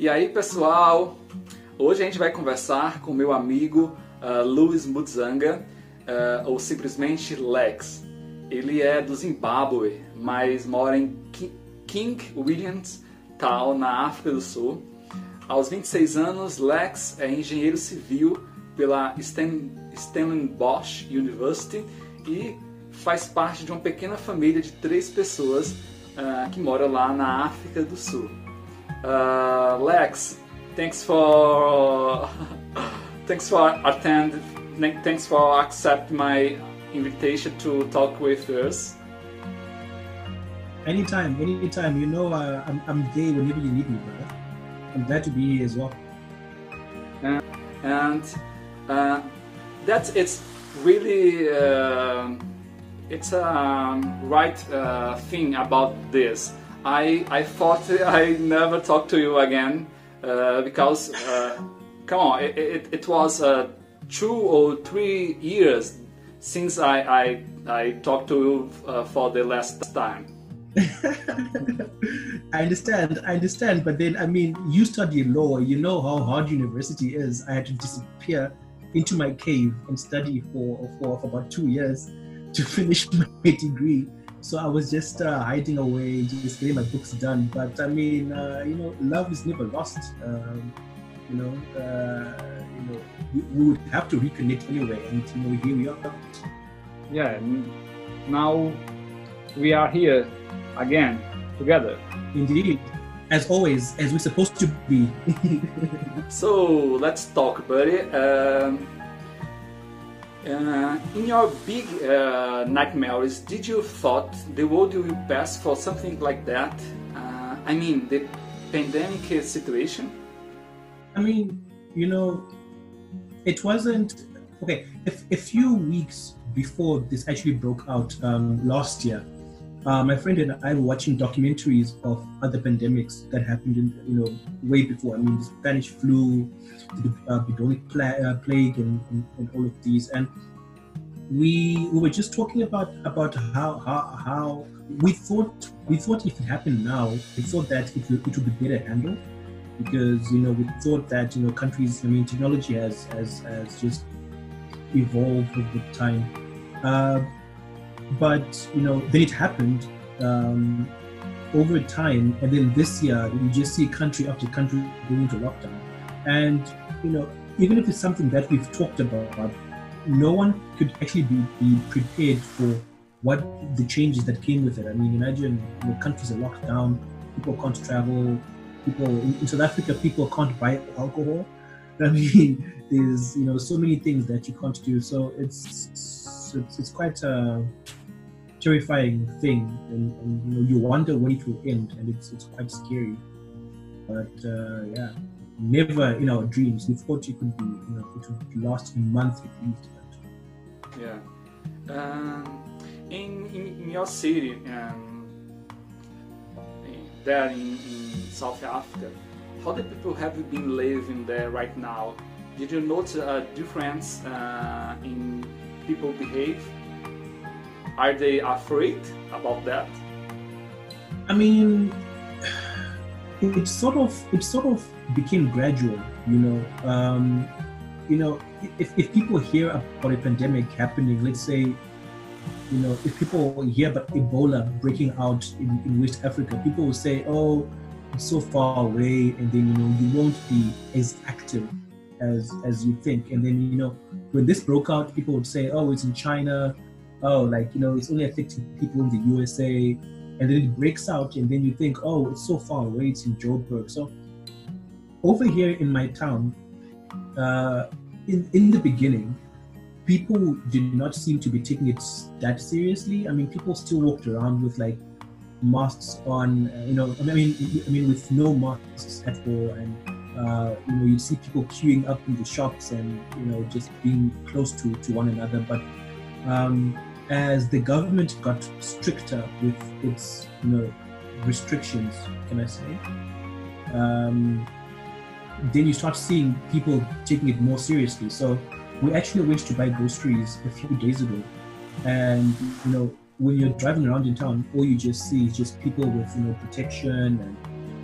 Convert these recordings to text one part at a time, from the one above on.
E aí, pessoal, hoje a gente vai conversar com meu amigo uh, Luiz Mutzanga, uh, ou simplesmente Lex. Ele é do Zimbábue, mas mora em King Williams Town, na África do Sul. Aos 26 anos, Lex é engenheiro civil pela Stellenbosch University e faz parte de uma pequena família de três pessoas uh, que mora lá na África do Sul. Uh, Lex, thanks for thanks for attend thanks for accept my invitation to talk with us. Anytime, anytime. You know, uh, I'm, I'm gay whenever you need me, brother. I'm glad to be here as well. Uh, and uh, that's it's really uh, it's a um, right uh, thing about this. I I thought I never talk to you again uh, because uh, come on, it, it, it was uh, two or three years since I I, I talked to you uh, for the last time. I understand, I understand, but then I mean, you study law. You know how hard university is. I had to disappear into my cave and study for for, for about two years to finish my degree. So I was just uh, hiding away, just getting my books done. But I mean, uh, you know, love is never lost. Um, you know, uh, you know, we, we, would have to reconnect anyway, and you know, here we are. Yeah, now we are here again together. Indeed, as always, as we're supposed to be. so let's talk, buddy. Um, uh, in your big uh, nightmares, did you thought the world will pass for something like that? Uh, I mean, the pandemic situation. I mean, you know, it wasn't okay. If, a few weeks before this actually broke out um, last year, uh, my friend and I were watching documentaries of other pandemics that happened, in, you know, way before. I mean, the Spanish flu, the uh, bubonic pla- uh, plague, and, and, and, all of these. And we we were just talking about about how how, how we thought we thought if it happened now, we thought that it would, it would be better handled because you know we thought that you know countries. I mean, technology has has, has just evolved over time. Uh, but you know, then it happened um, over time, and then this year you just see country after country going into lockdown, and you know, even if it's something that we've talked about, no one could actually be, be prepared for what the changes that came with it. I mean, imagine you know, countries are locked down, people can't travel, people in, in South Africa, people can't buy alcohol. I mean, there's you know so many things that you can't do. So it's it's, it's quite a terrifying thing, and, and, you know you wonder when it will end, and it's it's quite scary. But uh, yeah, never in our dreams we thought it could be you know it would last a month at least. But... Yeah. Um, in, in, in your city, um, there in, in South Africa, how the people have been living there right now? Did you notice a difference uh, in people behave? Are they afraid about that? I mean, it sort of it sort of became gradual, you know. Um, you know, if, if people hear about a pandemic happening, let's say, you know, if people hear about Ebola breaking out in, in West Africa, people will say, oh, it's so far away, and then you know you won't be as active as as you think. And then you know when this broke out, people would say, oh, it's in China. Oh, like you know, it's only affecting people in the USA. And then it breaks out, and then you think, oh, it's so far away. It's in Joburg. So over here in my town, uh, in in the beginning, people did not seem to be taking it that seriously. I mean, people still walked around with like masks on, you know, I mean, I mean, with no masks at all, and uh, you know, you see people queuing up in the shops and you know just being close to to one another. But um, as the government got stricter with its, you know, restrictions, can I say? Um, then you start seeing people taking it more seriously. So we actually went to buy groceries a few days ago, and you know when you're driving around in town, all you just see is just people with you know protection and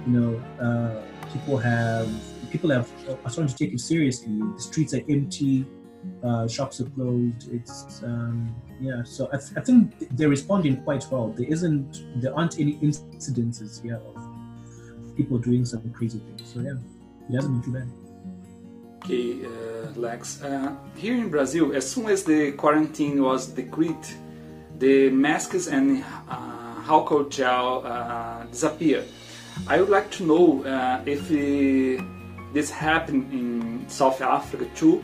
you know, uh, people have people have are starting to take it seriously. The streets are empty, uh, shops are closed. It's um, yeah. So I, th- I think they're responding quite well. There isn't there aren't any incidences here of people doing some crazy things. So yeah, it hasn't been too bad. Okay, uh, Lex. Uh, here in Brazil, as soon as the quarantine was decreed, the masks and uh, alcohol gel uh, disappeared. I would like to know uh, if this happened in South Africa too,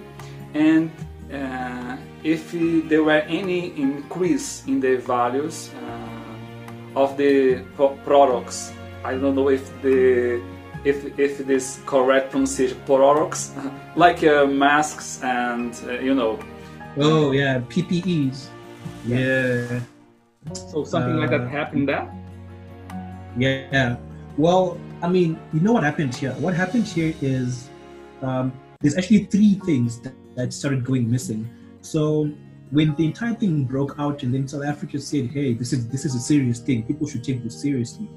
and uh, if there were any increase in the values uh, of the products. I don't know if the if if this correct pronunciation products like uh, masks and uh, you know. Oh yeah, PPEs. Yeah. So something like that uh, happened there. Yeah. Well, I mean, you know what happened here? What happened here is um, there's actually three things that, that started going missing. So when the entire thing broke out, and then South Africa said, "Hey, this is this is a serious thing. People should take this seriously."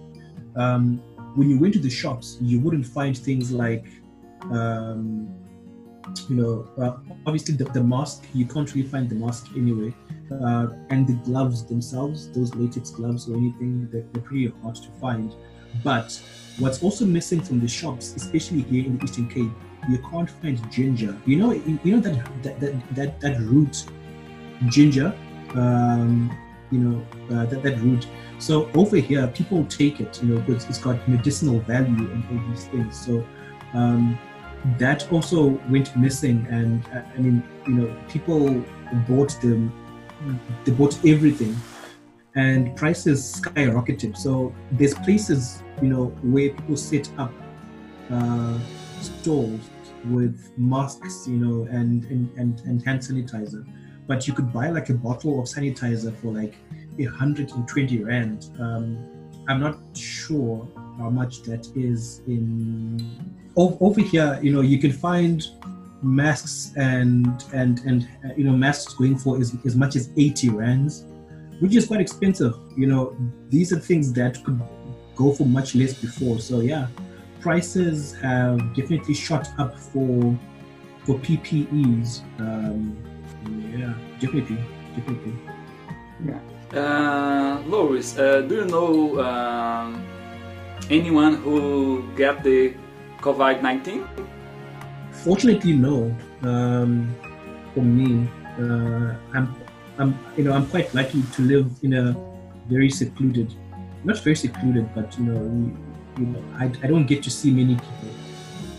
Um, when you went to the shops, you wouldn't find things like, um, you know, uh, obviously the, the mask. You can't really find the mask anyway, uh, and the gloves themselves, those latex gloves or anything, they're, they're pretty hard to find. But what's also missing from the shops, especially here in the Eastern Cape, you can't find ginger. You know, you know that that that that, that root, ginger. Um, you know uh, that that root. So over here, people take it. You know, because it's got medicinal value and all these things. So um, that also went missing. And uh, I mean, you know, people bought them. They bought everything and prices skyrocketed. So there's places, you know, where people set up uh, stalls with masks, you know, and, and, and, and hand sanitizer. But you could buy like a bottle of sanitizer for like 120 rand. Um, I'm not sure how much that is in over here. You know, you can find masks and and and you know masks going for as, as much as 80 rands which is quite expensive. You know, these are things that could go for much less before. So yeah, prices have definitely shot up for for PPEs. Um, yeah, definitely, definitely. Yeah. Uh, Loris, uh, do you know um, anyone who got the COVID nineteen? Fortunately, no. Um, for me, uh, I'm I'm you know I'm quite lucky to live in a very secluded, not very secluded, but you know you know I, I don't get to see many people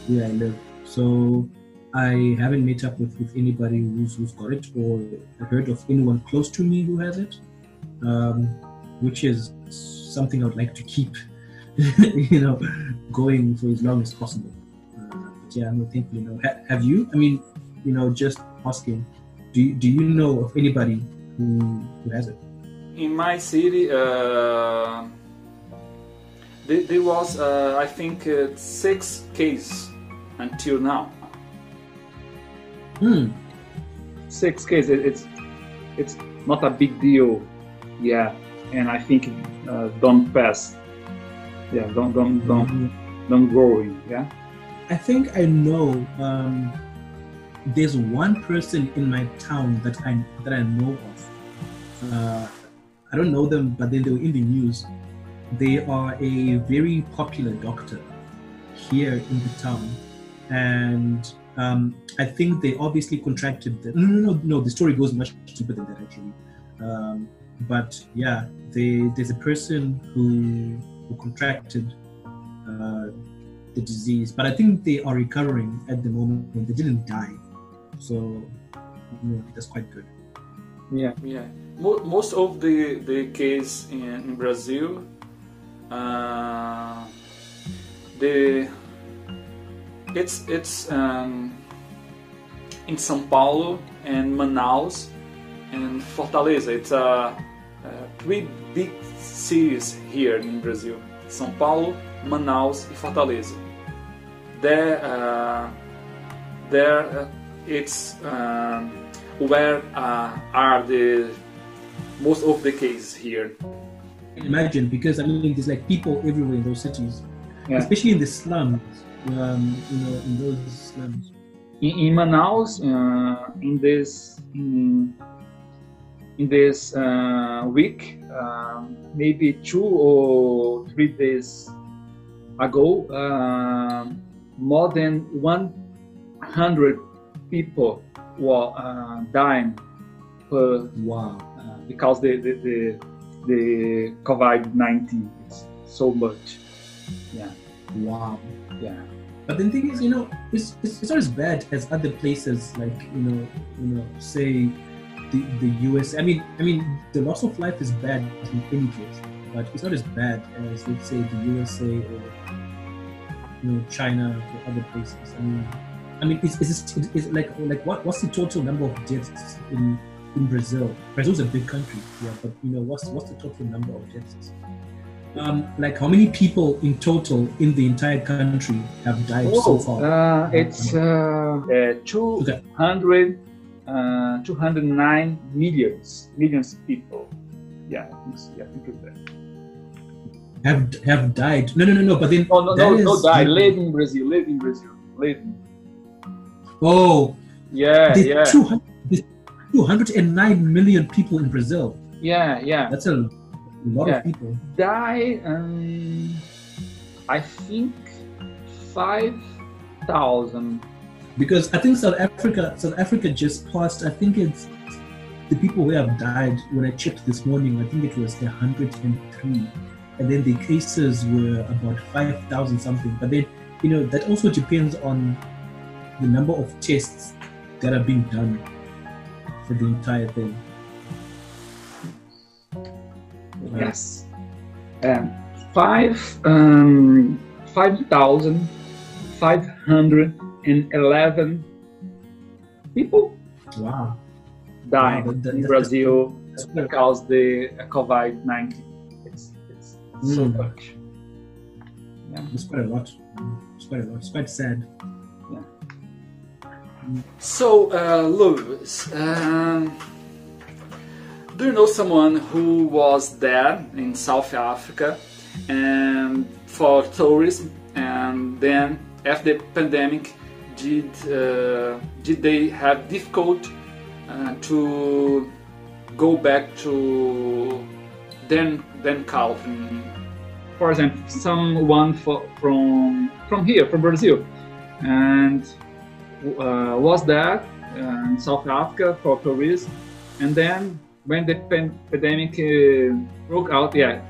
where I live, so I haven't met up with, with anybody who's, who's got it or heard of anyone close to me who has it, um, which is something I would like to keep, you know, going for as long as possible. Uh, yeah, no, thankfully, no. Ha- have you? I mean, you know, just asking do you, do you know of anybody who, who has it? In my city, uh, there, there, was, uh, I think, uh, six cases until now. Hmm. Six cases. It's it's not a big deal, yeah. And I think uh, don't pass. Yeah, don't don't don't mm-hmm. don't growing. Yeah. I think I know. Um, there's one person in my town that I that I know of. Uh, I don't know them, but then they were in the news. They are a very popular doctor here in the town, and um, I think they obviously contracted. The, no, no, no, no. The story goes much deeper than that, actually. Um, but yeah, they, there's a person who who contracted uh, the disease, but I think they are recovering at the moment. when They didn't die. So yeah, that's quite good. Yeah, yeah. Most of the the case in, in Brazil, uh, the it's it's um, in São Paulo and Manaus and Fortaleza. It's a uh, uh, three big cities here in Brazil: São Paulo, Manaus, and Fortaleza. There, uh, there uh, it's um, where are the most of the cases here. Imagine because I mean there's like people everywhere in those cities, yeah. especially in the slums. Um, you know, in those slums. In, in Manaus, uh, in this in, in this uh, week, um, maybe two or three days ago, uh, more than 100 people were uh, dying per wow uh, because the the, the, the COVID nineteen is so much. Yeah. Wow. Yeah. But the thing is, you know, it's, it's, it's not as bad as other places like you know, you know, say the the US. I mean, I mean, the loss of life is bad in any case, but it's not as bad as let's say the USA or you know China or other places. I mean, I mean, is is it's like like what what's the total number of deaths in in Brazil? Brazil's a big country, yeah, but you know what's what's the total number of deaths? Um, like how many people in total in the entire country have died oh, so far? Uh, it's uh, uh, 200, uh, 209 millions millions of people. Yeah, yeah, I think it's that have have died. No, no, no, no. But then oh, no, no, no, died. Live in Brazil. Live in Brazil. Live. Oh, yeah, yeah. 200, 209 million people in Brazil. Yeah, yeah. That's a lot yeah. of people. Die, um, I think, 5,000. Because I think South Africa, South Africa just passed, I think it's the people who have died, when I checked this morning, I think it was 103 and then the cases were about 5,000 something. But then, you know, that also depends on the number of tests that are being done for the entire thing. Yes. Um, five, um, 5,511 people wow. died wow, that, that, in Brazil because the COVID 19 It's, so mm. much. Yeah. It's quite a lot. It's quite a lot. It's quite sad. So, uh, Louis, um, do you know someone who was there in South Africa and for tourism, and then after the pandemic, did uh, did they have difficult uh, to go back to then then country? for example, someone for, from from here, from Brazil, and uh, was there uh, in South Africa for tourism, and then when the pan- pandemic uh, broke out, yeah,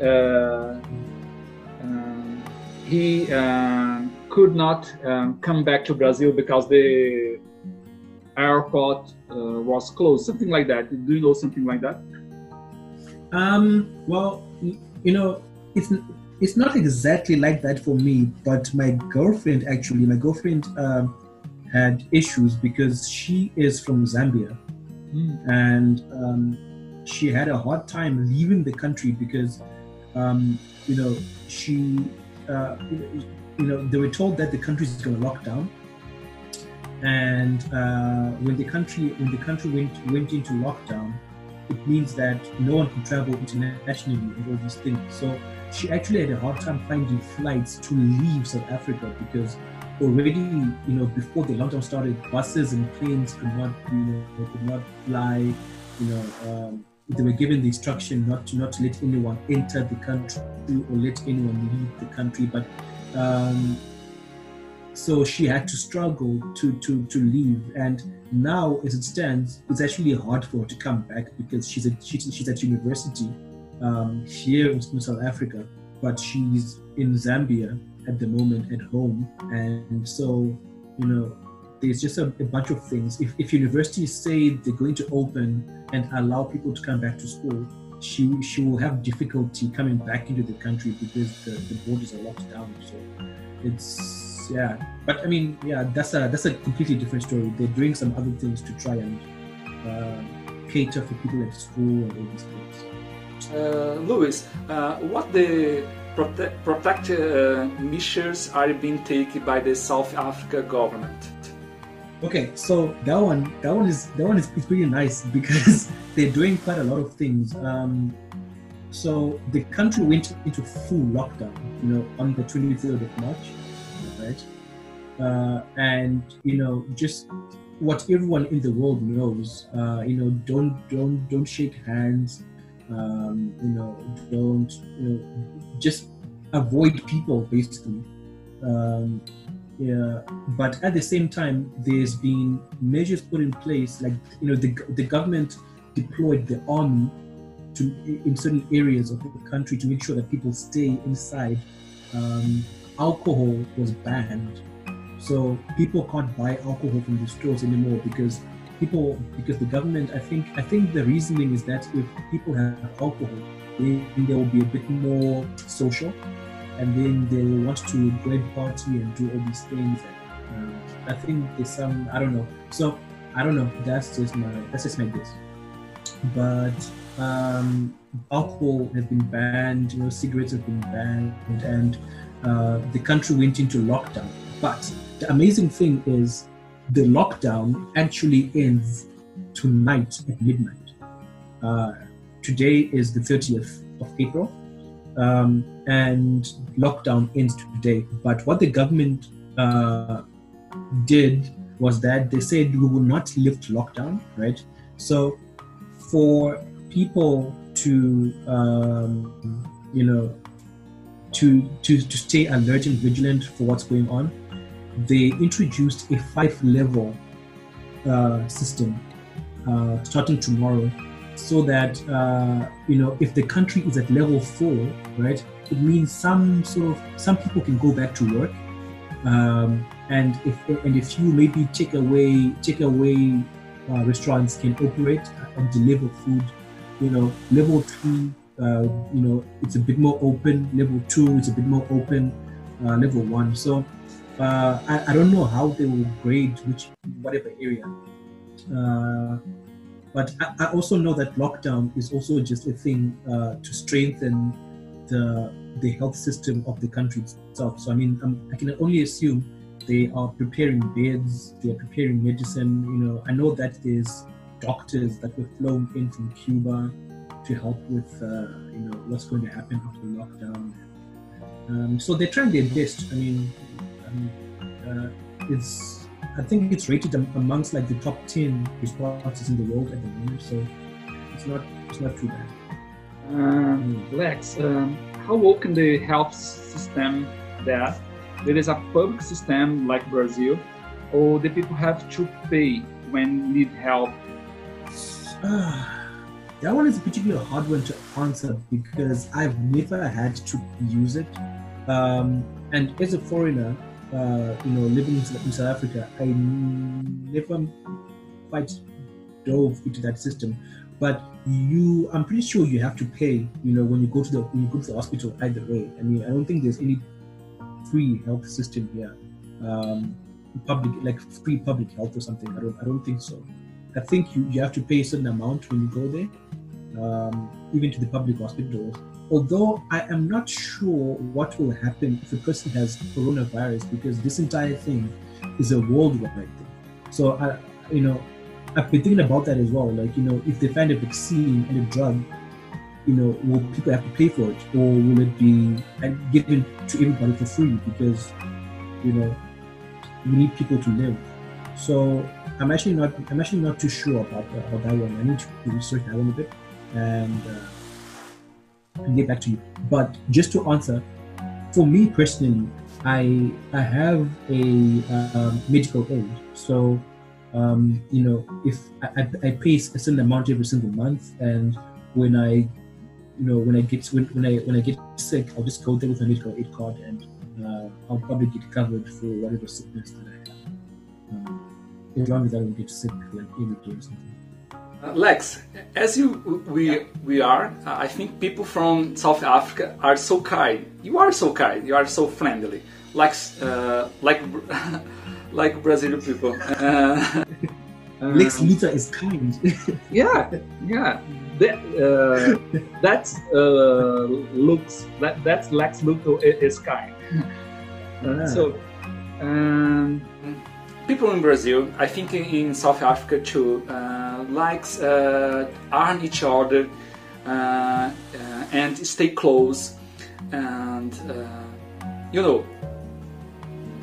uh, um, he uh, could not um, come back to Brazil because the airport uh, was closed, something like that. Do you know something like that? Um, well, you know, it's it's not exactly like that for me, but my girlfriend actually, my girlfriend um, had issues because she is from Zambia, mm. and um, she had a hard time leaving the country because, um, you know, she, uh, you know, they were told that the country is going to lock down, and uh, when the country when the country went went into lockdown, it means that no one can travel internationally and all these things. So she actually had a hard time finding flights to leave South Africa because already, you know, before the lockdown started, buses and planes could not, you know, could not fly. You know, um, they were given the instruction not to not to let anyone enter the country or let anyone leave the country. But um, so she had to struggle to to to leave. And now, as it stands, it's actually hard for her to come back because she's a she's, she's at university um, here in South Africa, but she's in Zambia at the moment at home. And so, you know, there's just a, a, bunch of things. If, if universities say they're going to open and allow people to come back to school, she she will have difficulty coming back into the country because the, the borders are locked down. So it's yeah. But I mean, yeah, that's a that's a completely different story. They're doing some other things to try and uh, cater for people at school and all these things. Uh, Louis, uh, what the prote protective uh, measures are being taken by the South Africa government? Okay, so that one, that one is that one is, is pretty nice because they're doing quite a lot of things. Um, So the country went into full lockdown, you know, on the 23rd of March, right? Uh, and you know, just what everyone in the world knows, uh, you know, don't don't don't shake hands, um, you know, don't you know, just avoid people basically. Um, yeah, but at the same time, there's been measures put in place, like you know, the the government deployed the army to in certain areas of the country to make sure that people stay inside. Um, alcohol was banned, so people can't buy alcohol from the stores anymore because people because the government. I think I think the reasoning is that if people have alcohol, then they will be a bit more social and then they will want to go and party and do all these things. And, uh, I think there's some I don't know. So I don't know. That's just my that's just my guess. But um, alcohol has been banned. You know, cigarettes have been banned, and uh, the country went into lockdown. But the amazing thing is, the lockdown actually ends tonight at midnight. Uh, today is the 30th of April um, and lockdown ends today. But what the government uh, did was that they said we will not lift lockdown, right? So for people to, um, you know, to, to, to stay alert and vigilant for what's going on, they introduced a five level uh, system uh, starting tomorrow so that uh, you know if the country is at level four, right, it means some sort of some people can go back to work, um, and if and if you maybe take away take away uh, restaurants can operate and deliver food, you know, level three, uh, you know, it's a bit more open. Level two, it's a bit more open. Uh, level one, so. Uh, I, I don't know how they will grade which whatever area uh, but I, I, also know that lockdown is also just a thing uh, to strengthen the the health system of the country itself. So I mean, I'm, i can only assume they are preparing beds, they are preparing medicine. You know, I know that there's doctors that were flown in from Cuba to help with uh, you know what's going to happen after lockdown. Um, so they're trying their best. I mean, um, uh, it's I think it's rated amongst like the top ten responses in the world at the moment. So it's not it's not too bad. Um, Lex, um, how open the health system that there is a public system like Brazil, or the people have to pay when need help? Uh, that one is a particularly hard one to answer because I've never had to use it. Um, and as a foreigner, uh, you know, living in, South Africa, I never quite dove into that system. But you, I'm pretty sure you have to pay. You know, when you go to the when you go to the hospital, either way. I mean, I don't think there's any free health system here, um, public like free public health or something. I don't, I don't think so. I think you, you have to pay a certain amount when you go there, um, even to the public hospitals although I am not sure what will happen if a person has coronavirus because this entire thing is a worldwide thing. So I, you know, I've been thinking about that as well. Like, you know, if they find a vaccine and a drug, you know, will people have to pay for it, or will it be given to everybody for free? Because, you know, we need people to live. So I'm actually not, I'm actually not too sure about, about that one. I need to research that one a bit, and. Uh, and get back to you. But just to answer, for me personally, I I have a uh, medical aid. So um, you know, if I, I, pay a certain amount every single month, and when I you know when I get when, when I when I get sick, I'll just go there with my medical aid card, and uh, I'll probably get covered for whatever sickness that I have. Um, as long as I don't get sick like every day or something. Lex, as you we we are, uh, I think people from South Africa are so kind. You are so kind. You are so friendly, like uh, like like Brazilian people. Uh, Lex Luthor is kind. yeah, yeah. That uh, that's uh, looks that that's Lex Luthor is kind. Uh, so. Um, people in Brazil, I think in, South Africa too, uh, likes uh, arm each other. and stay close. And uh, you know,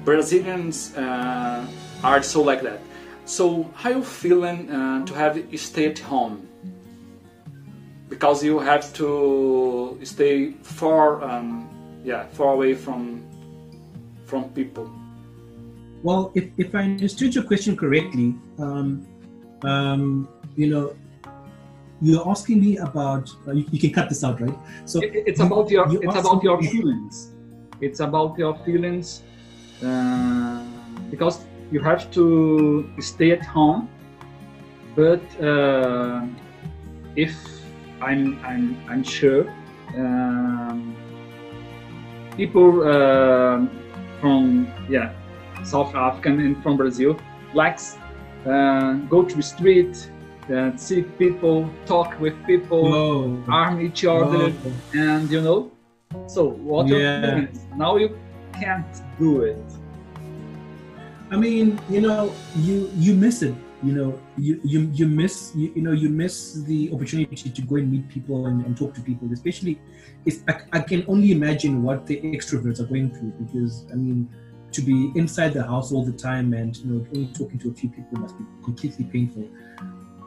Brazilians uh, are so like that. So how you feeling uh, to have stay at home? Because you have to stay far, um, yeah, far away from from people. Well, if, if I understood your question correctly, um, um, you know, you're asking me about. Uh, you, you, can cut this out, right? So it, it's about your it's about your feelings. It's about your feelings uh, because you have to stay at home. But uh, if I'm I'm I'm sure um, people uh, from yeah South Africa and from Brazil likes uh, go to the street and see people, talk with people, Whoa. arm each other, Whoa. and you know. So what yeah. now you can't do it. I mean, you know, you you miss it. You know, you you you miss you, you know you miss the opportunity to go and meet people and, and talk to people. Especially, I, I can only imagine what the extroverts are going through because I mean to be inside the house all the time and you know only talking to a few people must be completely painful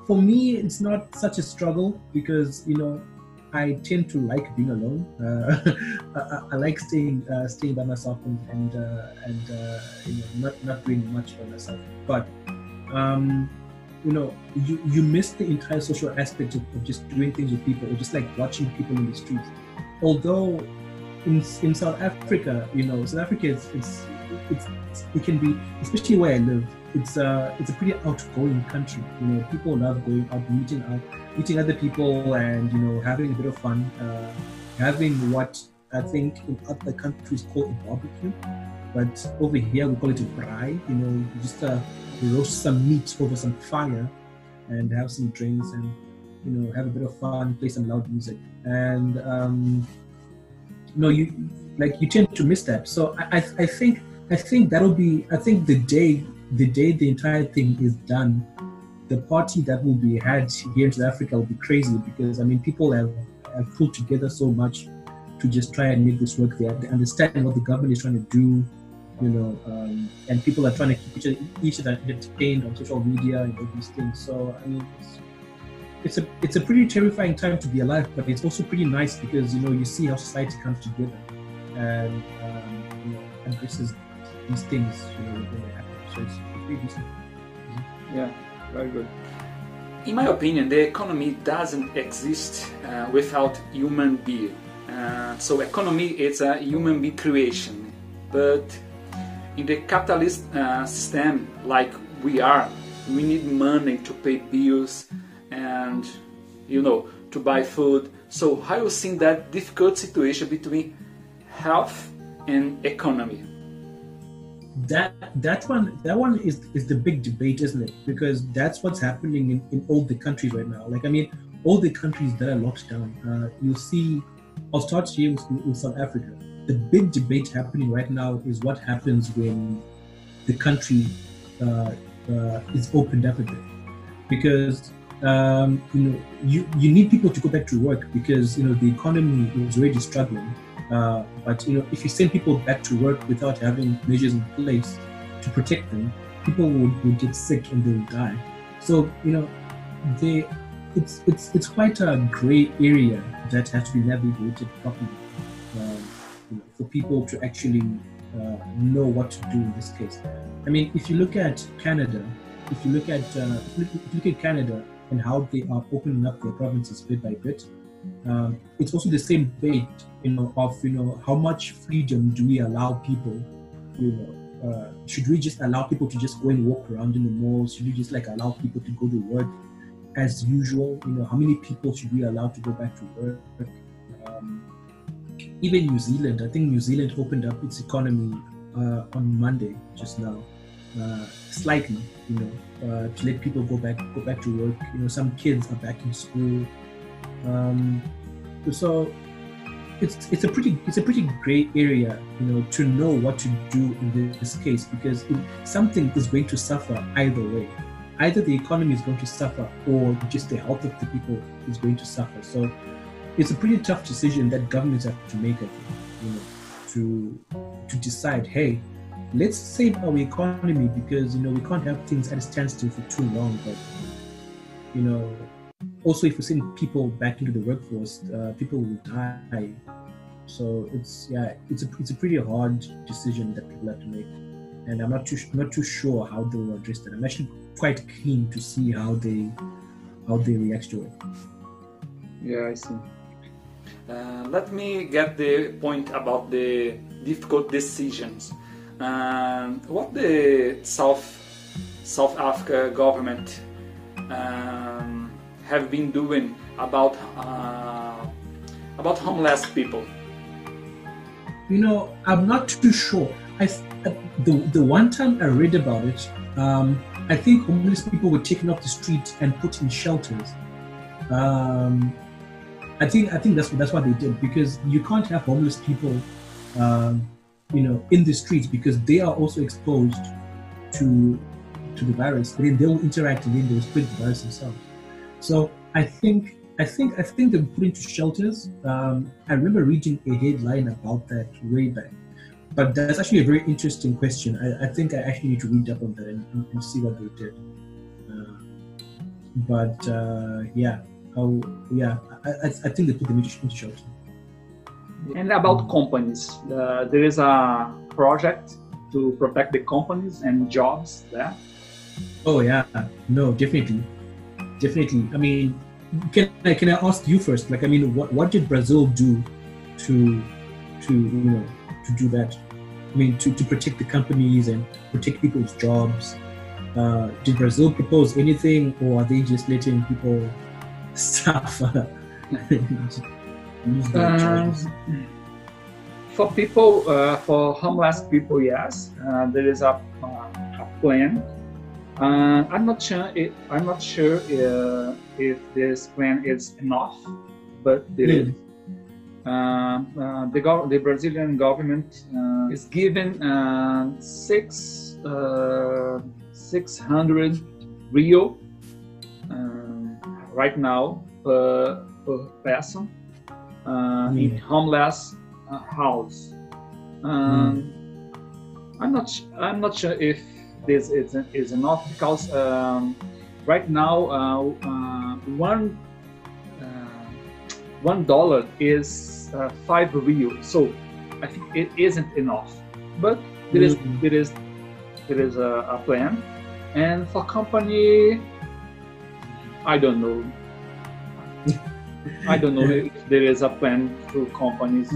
for me, it's not such a struggle because you know I tend to like being alone. Uh, I, I, like staying uh, staying by myself and and, uh, and uh, you know not not doing much by myself. But um, you know you you miss the entire social aspect of, of, just doing things with people, or just like watching people in the streets. Although in in South Africa, you know, South Africa is it's, it can be especially where I live it's a it's a pretty outgoing country. You know, people love going out, meeting out, meeting other people, and you know, having a bit of fun, uh, having what I think in other countries call a barbecue, but over here we call it a braai. You know, you just uh, roast some meat over some fire, and have some drinks, and you know, have a bit of fun, play some loud music, and um, you know, you like you tend to miss that. So I, I, I think I think that'll be I think the day the day the entire thing is done, the party that will be had here in South Africa will be crazy because I mean people have, have pulled together so much to just try and make this work. They, they understand what the government is trying to do, you know, um, and people are trying to keep each other, each other entertained on social media and all these things. So I mean, it's, it's a it's a pretty terrifying time to be alive, but it's also pretty nice because you know you see how society comes together and um, you know addresses these things, you know, they happen. So it's pretty decent. Yeah, very good. In my opinion, the economy doesn't exist uh, without human being. Uh, so economy is a human being creation, but in the capitalist uh, system like we are, we need money to pay bills and you know to buy food. So how you see that difficult situation between health and economy? That that one that one is is the big debate isn't it? Because that's what's happening in, in all the countries right now. Like i mean all the countries that are locked down uh, you'll see i'll start here with, with south africa. The big debate happening right now is what happens when the country uh, uh, is opened up a bit because um, you know you, you need people to go back to work because you know the economy is already struggling uh, but you know, if you send people back to work without having measures in place to protect them, people will, will get sick and they'll die. So you know, they it's it's it's quite a grey area that has to be navigated properly uh, you know, for people to actually uh, know what to do in this case. I mean, if you look at Canada, if you look at uh, if you look at Canada and how they are opening up their provinces bit by bit, um, it's also the same debate, you know, of you know how much freedom do we allow people, you know, uh, should we just allow people to just go and walk around in the malls? Should we just like allow people to go to work as usual? You know, how many people should we allow to go back to work? Um, even New Zealand, I think New Zealand opened up its economy uh, on Monday just now, uh, slightly, you know, uh, to let people go back go back to work. You know, some kids are back in school. Um, so it's it's a pretty it's a pretty gray area, you know, to know what to do in this case because something is going to suffer either way. Either the economy is going to suffer, or just the health of the people is going to suffer. So it's a pretty tough decision that governments have to make, you know, to to decide, hey, let's save our economy because you know we can't have things at a standstill for too long. But you know, also if we send people back into the workforce, uh, people will die. So it's yeah, it's a it's a pretty hard decision that people have to make, and I'm not too not too sure how they will address that. I'm actually quite keen to see how they how they react to it. Yeah, I see. Uh, let me get the point about the difficult decisions. Um, what the South South Africa government um, have been doing about uh, about homeless people? You know, I'm not too sure. I the the one time I read about it, um, I think homeless people were taken off the street and put in shelters. Um, I think I think that's that's what they did because you can't have homeless people, um, you know, in the streets because they are also exposed to to the virus. Then they'll interact and then they'll spread the virus themselves. So I think I think I think they were put into shelters. Um, I remember reading a headline about that way back. But that's actually a very interesting question. I, I think I actually need to read up on that and, and see what they did. Uh, but uh, yeah, how, yeah, I, I think they put them into shelter. And about companies, uh, there is a project to protect the companies and jobs there. Oh yeah, no, definitely, definitely. I mean, can I can I ask you first? Like, I mean, what what did Brazil do to to you know to do that? I mean, to, to protect the companies and protect people's jobs. Uh, did Brazil propose anything, or are they just letting people suffer? um, for people, uh, for homeless people, yes, uh, there is a, uh, a plan. Uh, I'm not sure. If, I'm not sure uh, if this plan is enough, but there mm. is. Uh, uh, the, go- the, Brazilian government uh, is given six, 600 real right now per, per person mm. in homeless house. Um, mm. I'm not. I'm not sure if this is, is enough because um, right now uh, uh, one one dollar is uh, five real. So I think it isn't enough, but there is mm-hmm. there is there is a, a, plan, and for company, I don't know. I don't know if there is a plan for companies.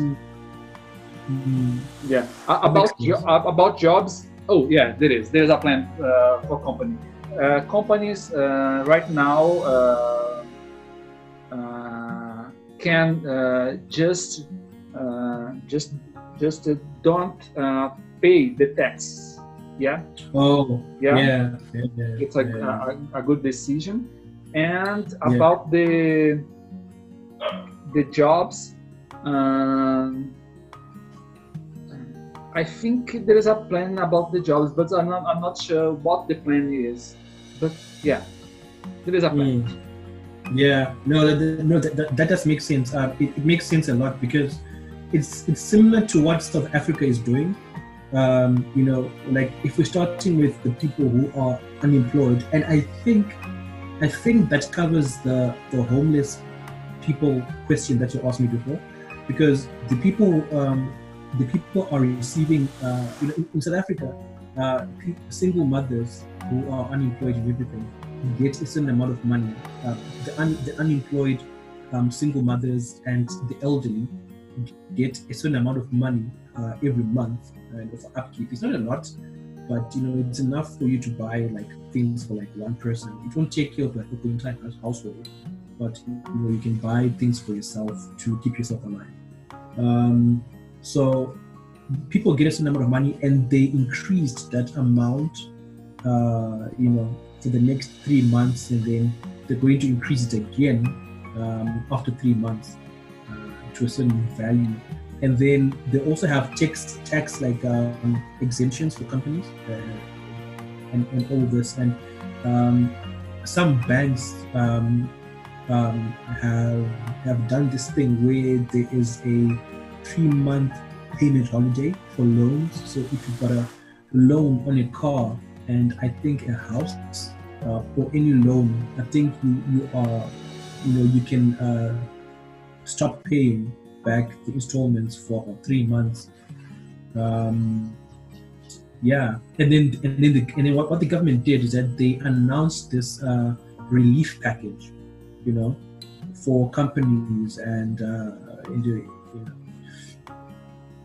Mm-hmm. Yeah, uh, about jo- about jobs. Oh yeah, there is. There is a plan uh, for company. Uh, companies uh, right now uh, can uh, just uh, just just don't uh, pay the tax. Yeah. Oh. Yeah. Yeah. yeah, yeah it's a, yeah. a, a, good decision. And about the the jobs, um, I think there is a plan about the jobs, but I'm not, I'm not sure what the plan is. But yeah, there is a plan. Mm. Yeah, no, that, no, that, that, does make sense. Uh, it, it, makes sense a lot because it's it's similar to what South Africa is doing. Um, you know, like if we're starting with the people who are unemployed, and I think, I think that covers the the homeless people question that you asked me before, because the people um, the people are receiving, uh, you know, in, South Africa, uh, single mothers who are unemployed and everything get a certain amount of money. Uh, the, un- the, unemployed um, single mothers and the elderly get a certain amount of money uh, every month and for upkeep. It's not a lot, but you know it's enough for you to buy like things for like one person. It won't take care of like the entire household, but you know you can buy things for yourself to keep yourself alive. Um, so people get a certain amount of money and they increased that amount. Uh, you know for the next three months, and then they're going to increase it again um, after three months uh, to a certain value. And then they also have tax tax like um, exemptions for companies uh, and, and all this. And um, some banks um, um, have have done this thing where there is a three month payment holiday for loans. So if you've got a loan on a car and I think a house uh, or any loan, I think you, you are you know you can uh, stop paying back the installments for three months. Um, yeah, and then and then the, and then what, what the government did is that they announced this uh, relief package, you know, for companies and uh, you know,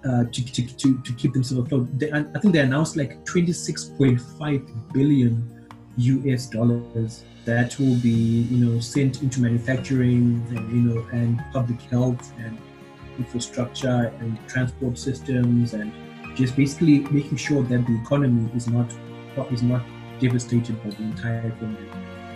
uh, to, to, to, to keep themselves afloat. They, I think they announced like 26.5 billion US dollars that will be you know sent into manufacturing and you know and public health and infrastructure and transport systems and just basically making sure that the economy is not is not devastated by the entire thing.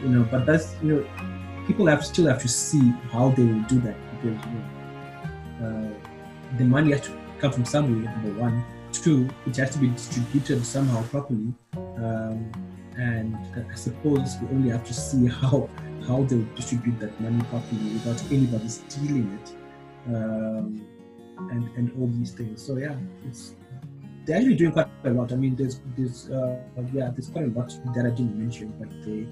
You know, but that's you know, people have still have to see how they will do that because you know, uh, the money has to come from somewhere. Number one, two, it has to be distributed somehow properly, um, and I suppose we only have to see how how they distribute that money properly without anybody stealing it, um, and and all these things. So yeah, it's they're actually doing quite a lot. I mean, there's there's uh, yeah, there's quite a lot that I didn't mention, but they,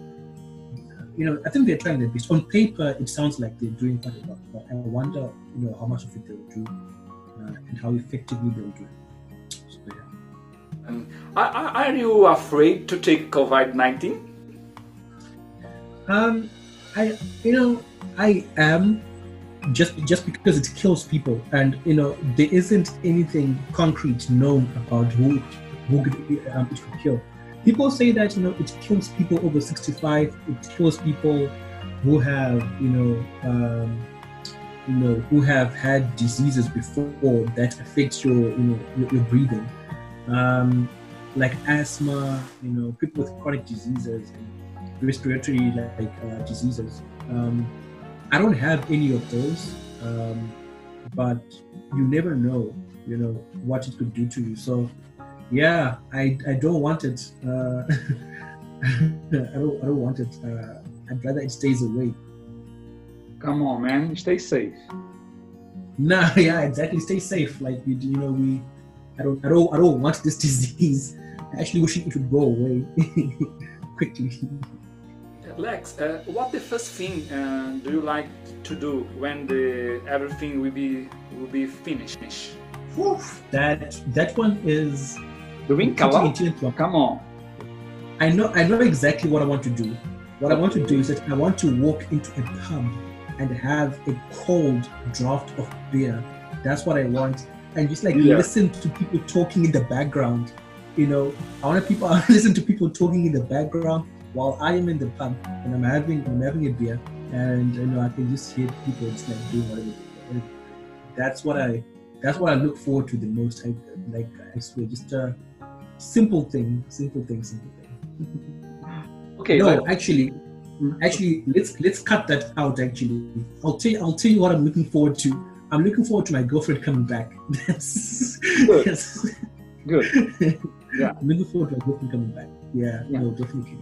you know, I think they're trying their best. On paper, it sounds like they're doing quite a lot, but I wonder, you know, how much of it they'll do uh, and how effectively they'll do it. So, yeah. Um, are, are you afraid to take COVID nineteen? Um, I, you know, I am just just because it kills people and you know there isn't anything concrete known about who who could, um, it could kill people say that you know it kills people over 65 it kills people who have you know um, you know who have had diseases before that affect your you know your, your breathing um, like asthma you know people with chronic diseases respiratory like uh, diseases um, I don't have any of those, um, but you never know, you know, what it could do to you. So, yeah, I, I don't want it. Uh, I don't I don't want it. Uh, I'd rather it stays away. Come on, man, stay safe. Nah, yeah, exactly. Stay safe. Like you, you know, we. I don't I don't I don't want this disease. I actually wish it would go away quickly. Lex, uh, what the first thing uh, do you like to do when the everything will be will be finished? Oof, that that one is doing come Come on. I know I know exactly what I want to do. What I want to do is that I want to walk into a pub and have a cold draft of beer. That's what I want. And just like yeah. listen to people talking in the background. You know, I want to people I listen to people talking in the background while I am in the pub and I'm having I'm having a beer and you know I can just hear people just like doing whatever. That's what I that's what I look forward to the most. I like I swear just a simple thing, simple thing, simple thing. okay. No, but... actually, actually let's let's cut that out. Actually, I'll tell you, I'll tell you what I'm looking forward to. I'm looking forward to my girlfriend coming back. That's good. Yes. Good. Yeah. I'm looking forward to my girlfriend coming back. Yeah, yeah. no, definitely.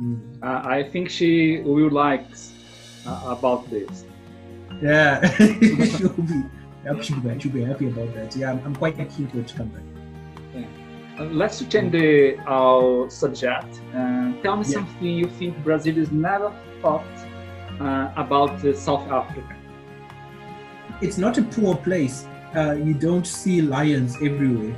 Mm. Uh, I think she will like uh, about this. Yeah, she'll be, she'll be, she'll be happy about that. Yeah, I'm, I'm quite keen for it to come back. Yeah. Uh, let's change the our subject. Uh, tell me yeah. something you think Brazil is never thought uh, about South Africa. It's not a poor place. Uh, you don't see lions everywhere.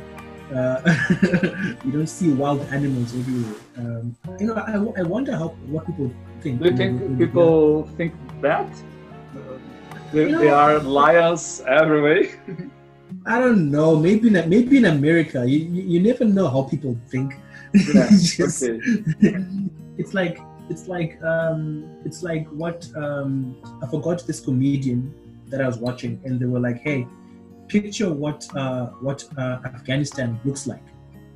Uh, you don't see wild animals everywhere. Um, you know, I, I wonder how what people think. Do you think people think that? There, know, are lions everywhere. I don't know. Maybe in maybe in America, you, you, you never know how people think. Yeah, Just, okay. it's like it's like um, it's like what um, I forgot this comedian that I was watching, and they were like, "Hey, picture what uh, what uh, Afghanistan looks like,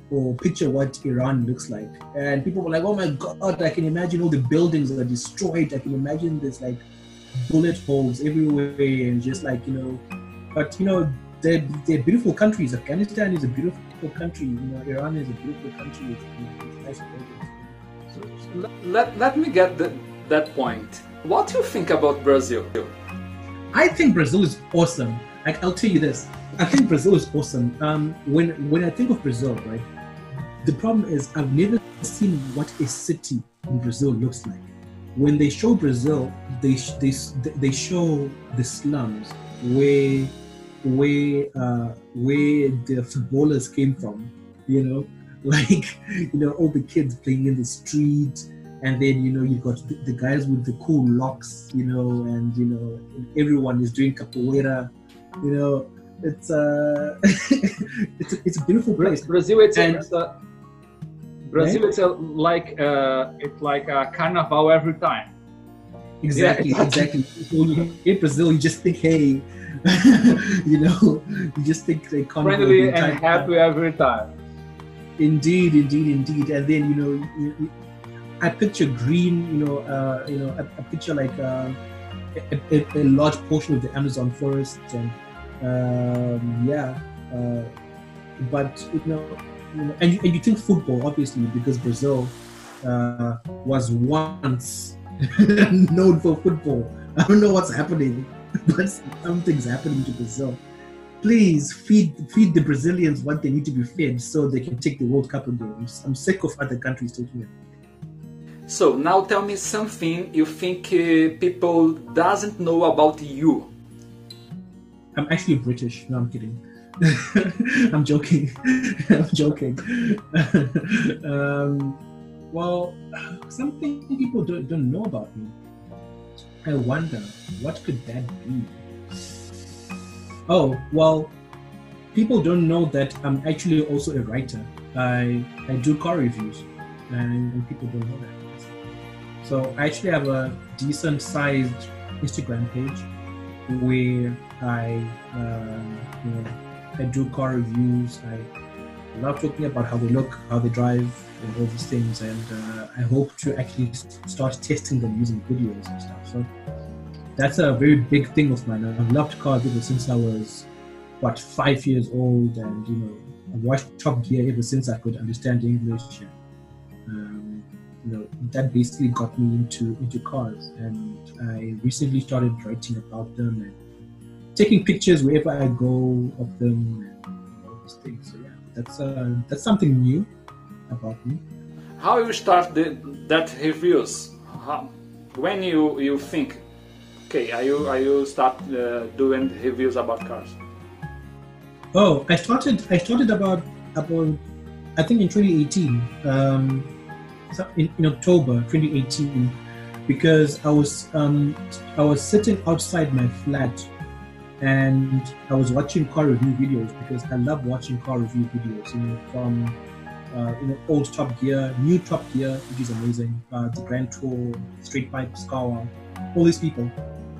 or picture what Iran looks like. And people were like, "Oh my God! I can imagine all the buildings are destroyed. I can imagine there's like bullet holes everywhere, and just like you know." But you know, they're, they're beautiful countries. Afghanistan is a beautiful country. You know, Iran is a beautiful country. It's, it's nice so let, let me get the that point. What do you think about Brazil? I think Brazil is awesome. Like I'll tell you this, I think Brazil is awesome. Um, when when I think of Brazil, right, the problem is I've never seen what a city in Brazil looks like. When they show Brazil, they they they show the slums where where uh, where the footballers came from. You know, like you know all the kids playing in the street and then you know you've got the, guys with the cool locks you know and you know everyone is doing capoeira you know it's uh it's a, it's a beautiful place brazil it's, and, a, brazil right? it's a, like uh it's like a carnival every time exactly yeah. exactly in brazil you just think hey you know you just think they friendly and happy every time. Indeed indeed indeed. And then you know you, I picture green, you know, uh, you know, I, I picture like uh, a, a, a, large portion of the Amazon forest, and um, yeah, uh, but you know, you know, and you, and you think football, obviously, because Brazil uh, was once known for football. I don't know what's happening, but something's happening to Brazil. Please feed feed the Brazilians what they need to be fed so they can take the World Cup again. I'm sick of other countries taking it. So now tell me something you think uh, people doesn't know about you. I'm actually British. No, I'm kidding. I'm joking. I'm joking. um, well, something people don't, don't know about me. I wonder what could that be. Oh well, people don't know that I'm actually also a writer. I I do car reviews, and, and people don't know that. So I actually have a decent sized Instagram page where I, um, you know, I do car reviews. I love talking about how they look, how they drive, and all these things. And uh, I hope to actually start testing them using videos and stuff. So that's a very big thing of mine. I've loved cars ever since I was what five years old, and you know, I watched Top Gear ever since I could understand English. Um, you know that basically got me into into cars and i recently started writing about them and taking pictures wherever i go of them and all these things so yeah that's uh that's something new about me how you start the, that reviews how, when you you think okay are you are you start uh, doing reviews about cars oh i started i started about about i think in 2018 um in, in October 2018 because I was um, I was sitting outside my flat and I was watching car review videos because I love watching car review videos. You know, from uh, you know old Top Gear, new Top Gear, which is amazing. Uh, the Grand Tour, Straight Pipe, Skawa, all these people.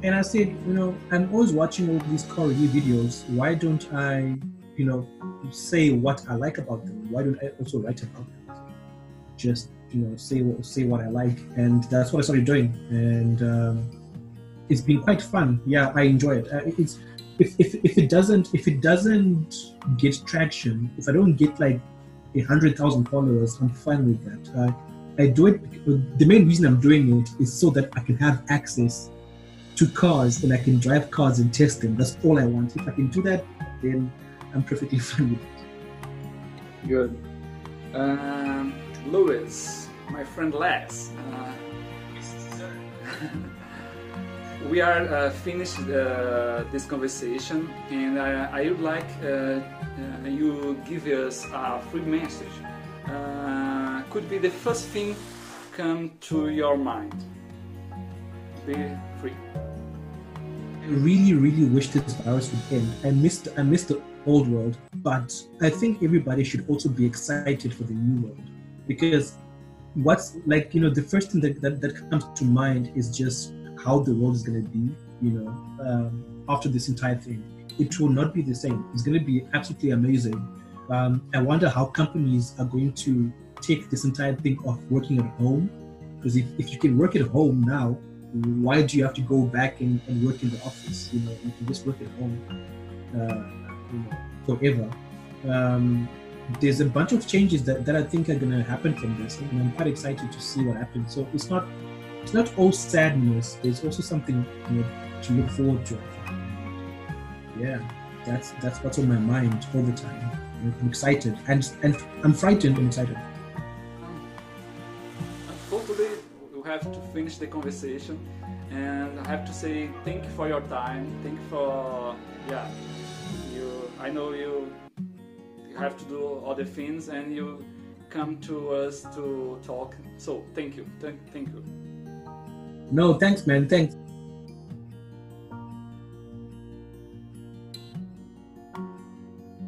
And I said, you know, I'm always watching all these car review videos. Why don't I, you know, say what I like about them? Why don't I also write about them? Just you know say what say what I like, and that's what I started doing, and um, it's been quite fun. Yeah, I enjoy it. Uh, it's if, if if it doesn't if it doesn't get traction, if I don't get like a hundred thousand followers, I'm fine with that. Uh, I do it. The main reason I'm doing it is so that I can have access to cars and I can drive cars and test them. That's all I want. If I can do that, then I'm perfectly fine with it. Good. Um, Lewis my friend Les. Uh, we are uh, finished uh, this conversation, and I, I would like uh, uh, you give us a free message. Uh, could be the first thing come to your mind. Be free. I really, really wish this virus would end. I missed, I missed the old world, but I think everybody should also be excited for the new world because what's like you know the first thing that, that, that comes to mind is just how the world is going to be you know um, after this entire thing. It will not be the same. It's going to be absolutely amazing. Um, i wonder how companies are going to take this entire thing of working at home. Because if, if you can work at home now why do you have to go back and, and work in the office? You know you can just work at home uh, you know, forever. Um, there's a bunch of changes that, that I think are going to happen from this, and I'm quite excited to see what happens. So it's not it's not all sadness. There's also something you know, to look forward to. Yeah, that's that's what's on my mind all the time. I'm excited and and I'm frightened and excited. Unfortunately, we have to finish the conversation, and I have to say thank you for your time. Thank you for yeah. You, I know you. You have to do other things, and you come to us to talk. So thank you, thank, thank you. No, thanks, man. Thanks.